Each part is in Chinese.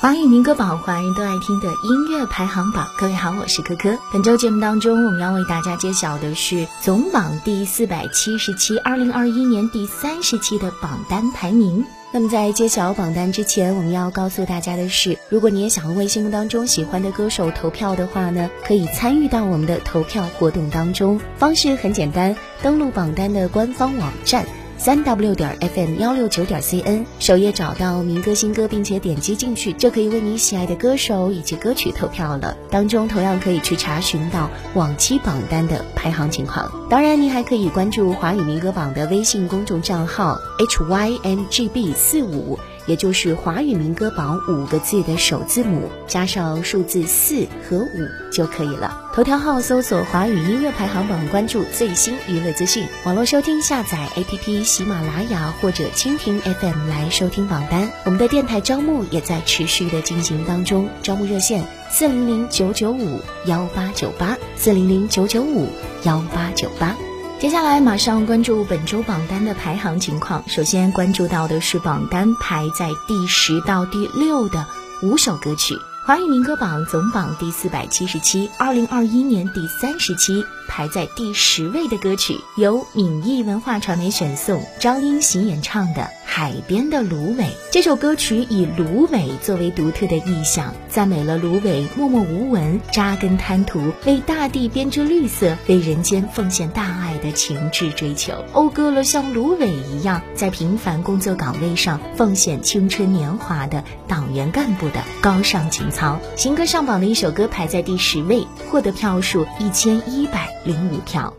华语民歌榜，华人都爱听的音乐排行榜。各位好，我是珂珂。本周节目当中，我们要为大家揭晓的是总榜第四百七十期，二零二一年第三十期的榜单排名。那么在揭晓榜单之前，我们要告诉大家的是，如果你也想为心目当中喜欢的歌手投票的话呢，可以参与到我们的投票活动当中。方式很简单，登录榜单的官方网站。三 w 点 fm 幺六九点 cn 首页找到民歌新歌，并且点击进去，就可以为你喜爱的歌手以及歌曲投票了。当中同样可以去查询到往期榜单的排行情况。当然，您还可以关注华语民歌榜的微信公众账号 hymgb 四五。也就是华语民歌榜五个字的首字母加上数字四和五就可以了。头条号搜索华语音乐排行榜，关注最新娱乐资讯。网络收听下载 APP 喜马拉雅或者蜻蜓 FM 来收听榜单。我们的电台招募也在持续的进行当中，招募热线四零零九九五幺八九八四零零九九五幺八九八。接下来马上关注本周榜单的排行情况。首先关注到的是榜单排在第十到第六的五首歌曲。华语民歌榜总榜第四百七十七，二零二一年第三十期。排在第十位的歌曲，由闽艺文化传媒选送，张英喜演唱的《海边的芦苇》。这首歌曲以芦苇作为独特的意象，赞美了芦苇默默无闻、扎根滩涂，为大地编织绿色，为人间奉献大爱的情志追求，讴歌了像芦苇一样在平凡工作岗位上奉献青春年华的党员干部的高尚情操。好新歌上榜的一首歌排在第十位，获得票数一千一百。零五票。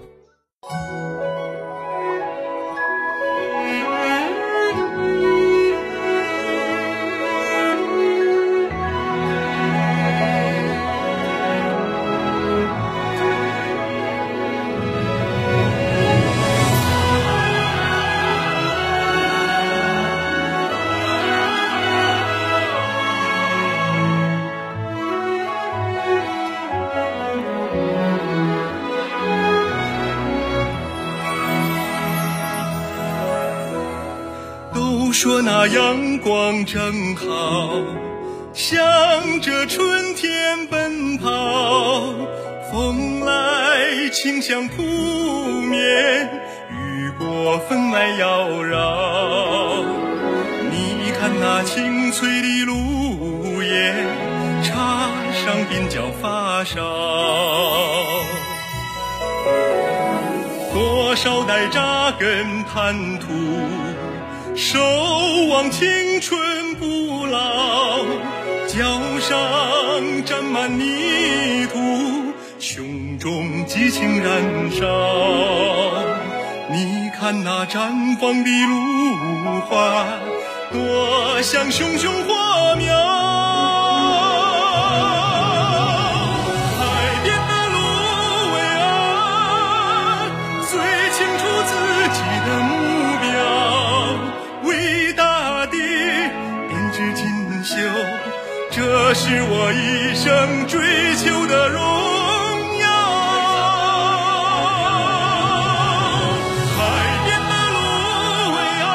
那阳光正好，向着春天奔跑。风来清香扑面，雨过分外妖娆。你看那青翠的芦叶，插上鬓角发梢。多少代扎根滩涂。守望青春不老，脚上沾满泥土，胸中激情燃烧。你看那绽放的芦花，多像熊熊火苗。这是我一生追求的荣耀。海边的芦苇啊，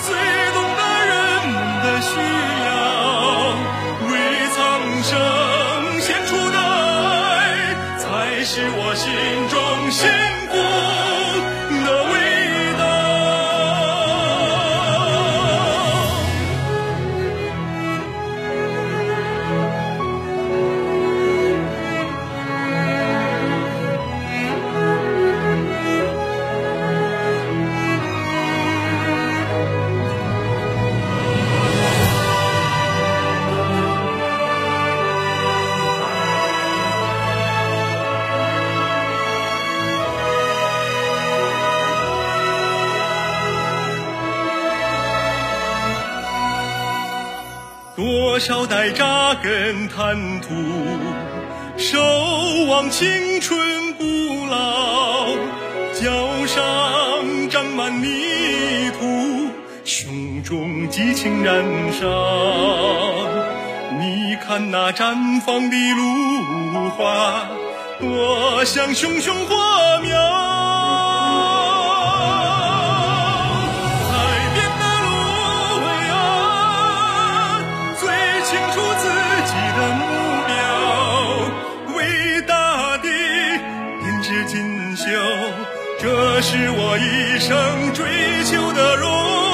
最懂得人们的需要。为苍生献出的爱，才是我心根滩涂，守望青春不老，脚上沾满泥土，胸中激情燃烧。你看那绽放的芦花，多像熊熊火苗。这是我一生追求的荣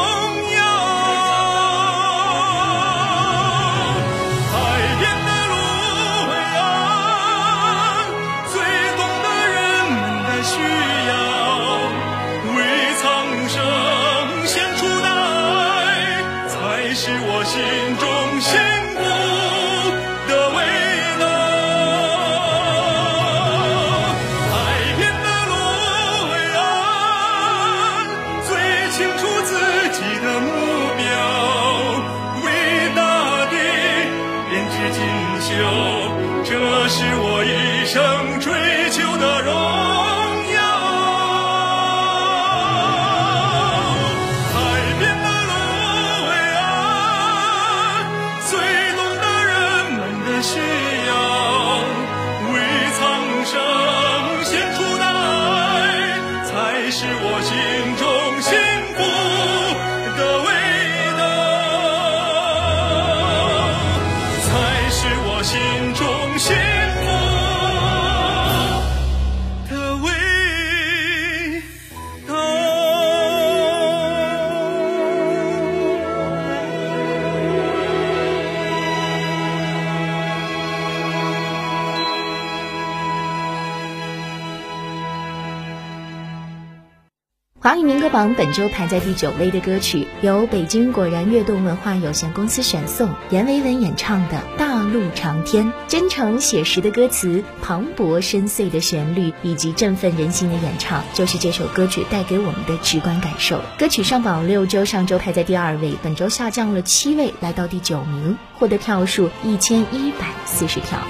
华语民歌榜本周排在第九位的歌曲，由北京果然悦动文化有限公司选送，阎维文演唱的《大路长天》。真诚写实的歌词，磅礴深邃的旋律，以及振奋人心的演唱，就是这首歌曲带给我们的直观感受。歌曲上榜六周，上周排在第二位，本周下降了七位，来到第九名，获得票数一千一百四十票。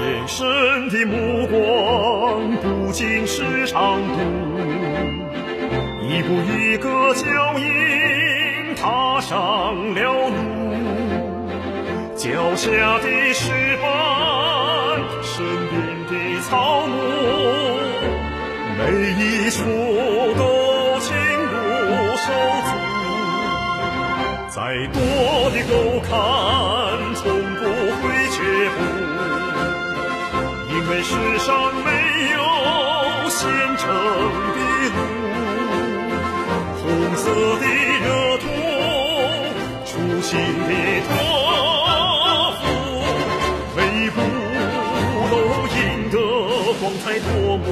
眼神的目光不仅是。长度，一步一个脚印踏上了路，脚下的石板，身边的草木，每一处都情如手足。再多的沟坎，从不会却步。因为世上没有现成的路，红色的热土，初心的托付，每一步都赢得光彩夺目。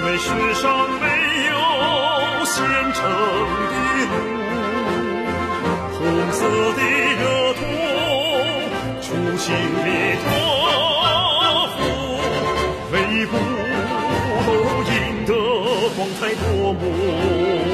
因为世上没有现成的路，红色的热土，初心的托付，每一步都赢得光彩夺目。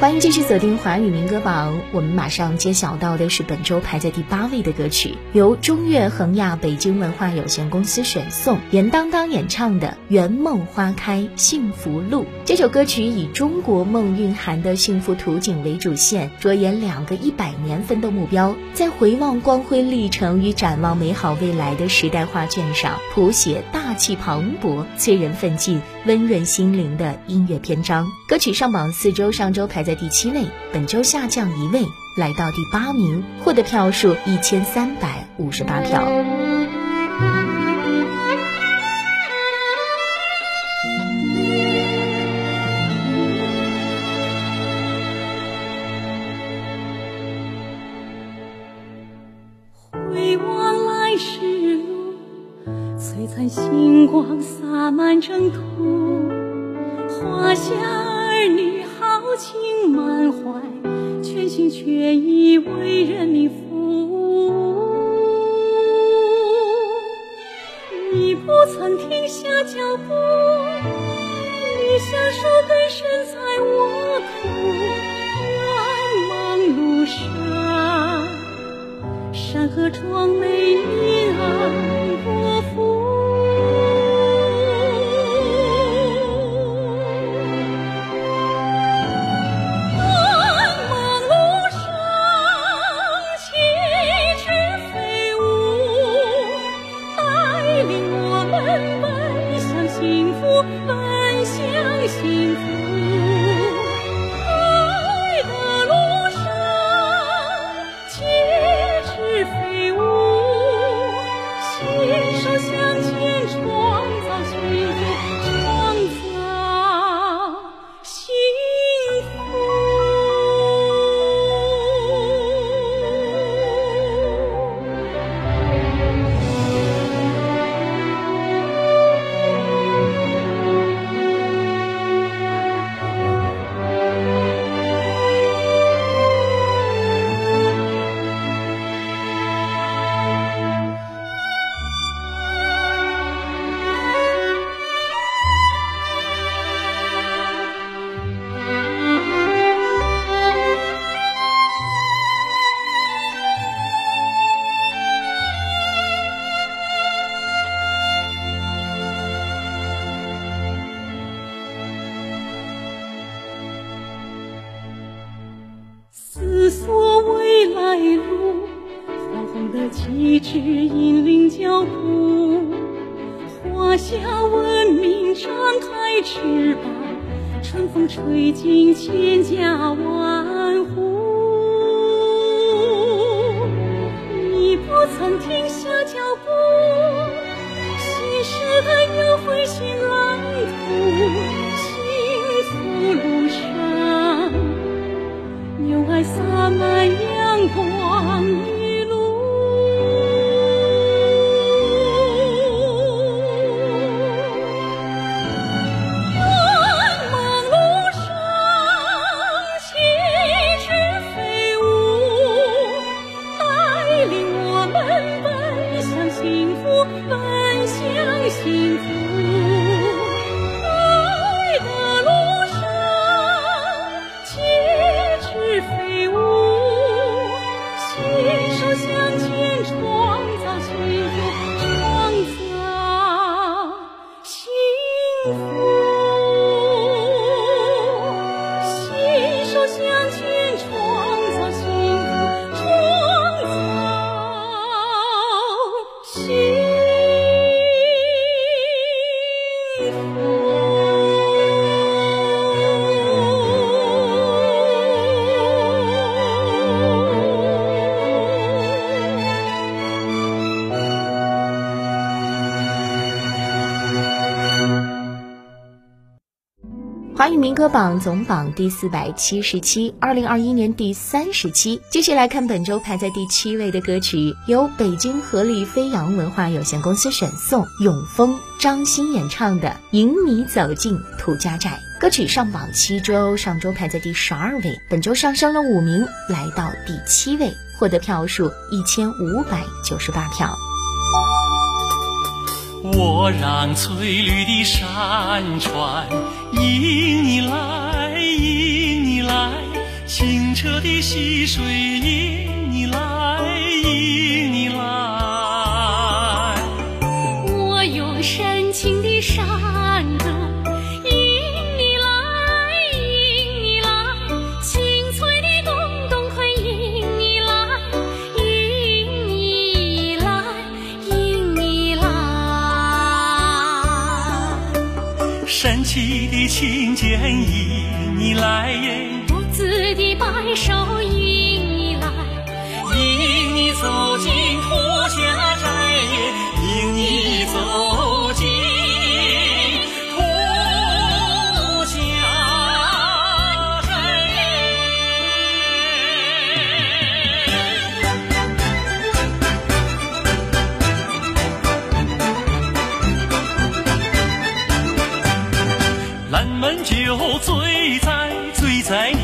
欢迎继续锁定华语民歌榜，我们马上揭晓到的是本周排在第八位的歌曲，由中越恒亚北京文化有限公司选送，严当当演唱的《圆梦花开幸福路》。这首歌曲以中国梦蕴含的幸福图景为主线，着眼两个一百年奋斗目标，在回望光辉历程与展望美好未来的时代画卷上，谱写大气磅礴、催人奋进、温润心灵的音乐篇章。歌曲上榜四周，上周排在。第七位，本周下降一位，来到第八名，获得票数一千三百五十八票。璀璨星光洒满征途，华夏儿女豪。情满怀，全心全意为人民服务。你不曾停下脚步，理想树根深在沃土。茫茫路上，山河壮美，你安旗帜引领脚步，华夏文明张开翅膀，春风吹进千家万幸福奔向幸福。歌榜总榜第四百七十七，二零二一年第三十期。继续来看本周排在第七位的歌曲，由北京合力飞扬文化有限公司选送，永丰张欣演唱的《迎你走进土家寨》。歌曲上榜七周，上周排在第十二位，本周上升了五名，来到第七位，获得票数一千五百九十八票。我让翠绿的山川迎你来，迎你来；清澈的溪水迎你来，迎神奇的琴键引你来耶，独自的摆手引你来，引你走进土家寨耶，迎你走酒醉在醉在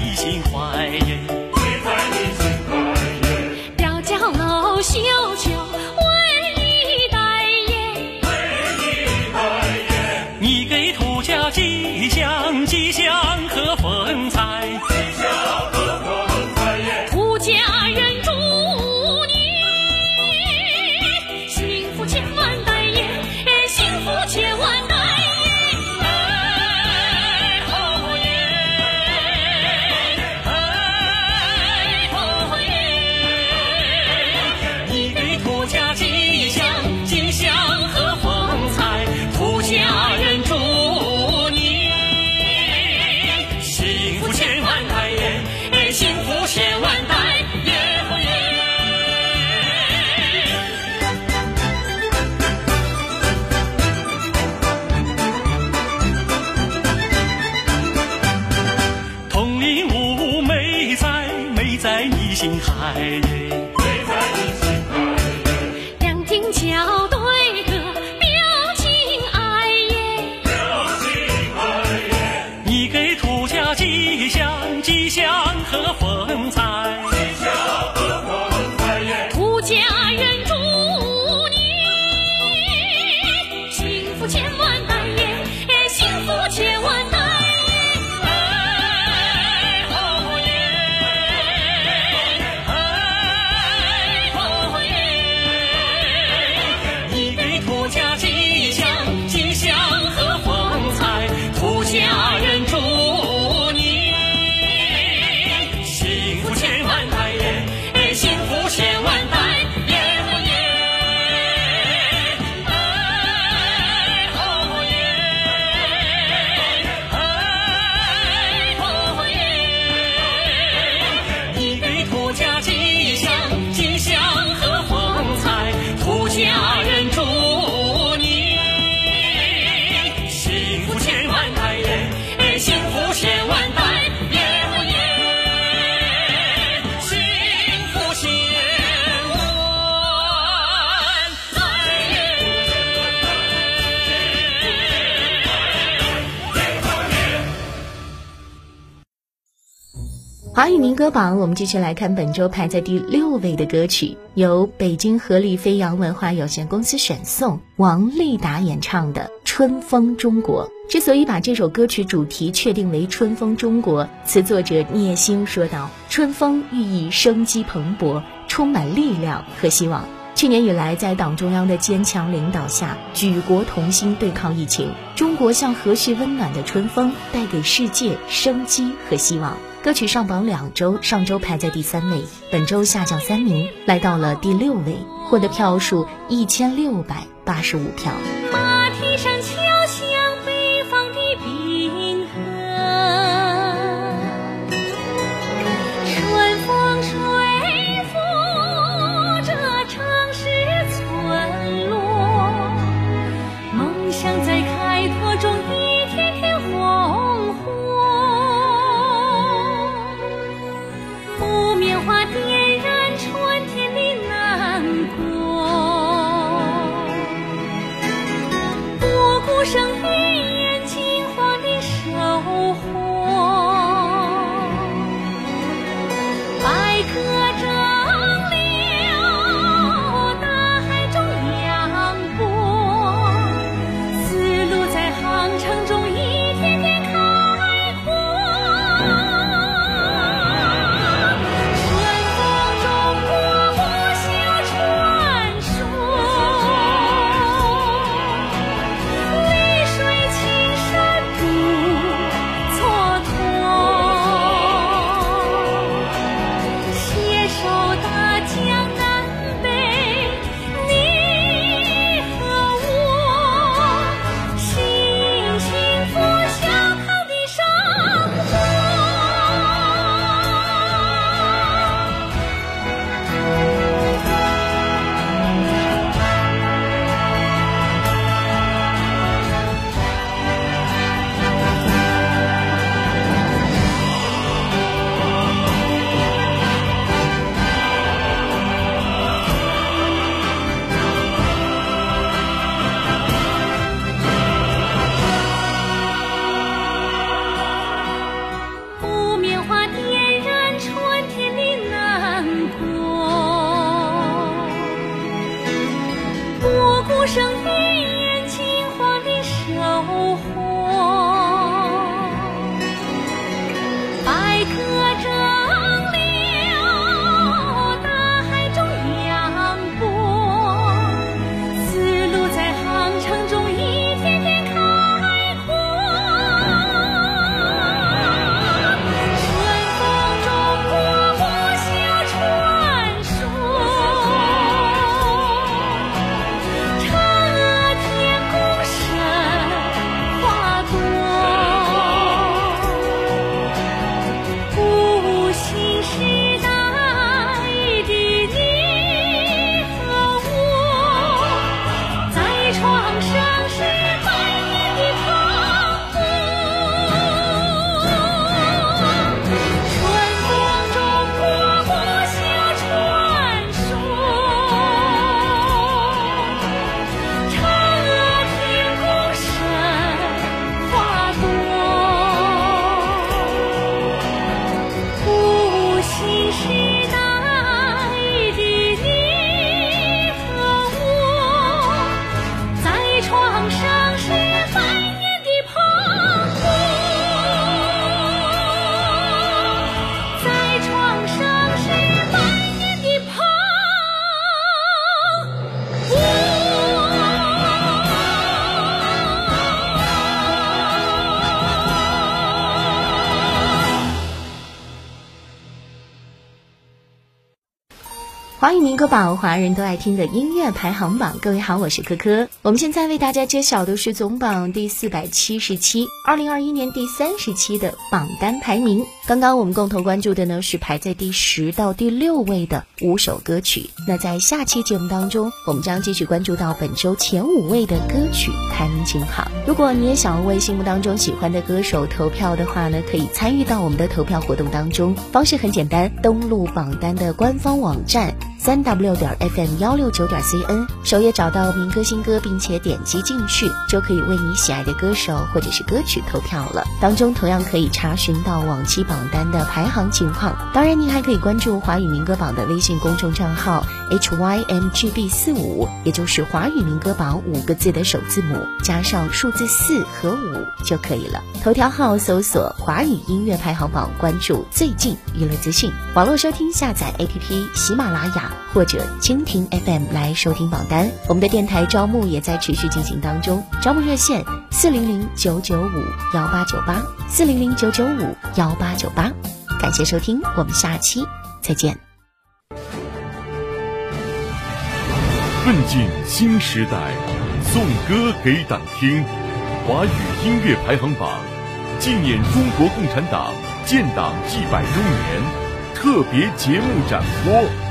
歌榜，我们继续来看本周排在第六位的歌曲，由北京合力飞扬文化有限公司选送，王丽达演唱的《春风中国》。之所以把这首歌曲主题确定为《春风中国》，词作者聂星说道：“春风寓意生机蓬勃，充满力量和希望。去年以来，在党中央的坚强领导下，举国同心对抗疫情，中国像和煦温暖的春风，带给世界生机和希望。”歌曲上榜两周，上周排在第三位，本周下降三名，来到了第六位，获得票数一千六百八十五票。马蹄声敲响歌榜，华人都爱听的音乐排行榜。各位好，我是珂珂。我们现在为大家揭晓的是总榜第四百七十七，二零二一年第三十期的榜单排名。刚刚我们共同关注的呢是排在第十到第六位的五首歌曲。那在下期节目当中，我们将继续关注到本周前五位的歌曲排名情况。如果你也想为心目当中喜欢的歌手投票的话呢，可以参与到我们的投票活动当中。方式很简单，登录榜单的官方网站。三 w 点 fm 幺六九点 cn，首页找到民歌新歌，并且点击进去，就可以为你喜爱的歌手或者是歌曲投票了。当中同样可以查询到往期榜单的排行情况。当然，您还可以关注华语民歌榜的微信公众账号 hymgb 四五，也就是华语民歌榜五个字的首字母加上数字四和五就可以了。头条号搜索华语音乐排行榜，关注最近娱乐资讯。网络收听下载 APP 喜马拉雅或者蜻蜓 FM 来收听榜单。我们的电台招募也在持续进行当中，招募热线四零零九九五幺八九八四零零九九五幺八九八。感谢收听，我们下期再见。奋进新时代，颂歌给党听，华语音乐排行榜纪念中国共产党建党一百周年特别节目展播。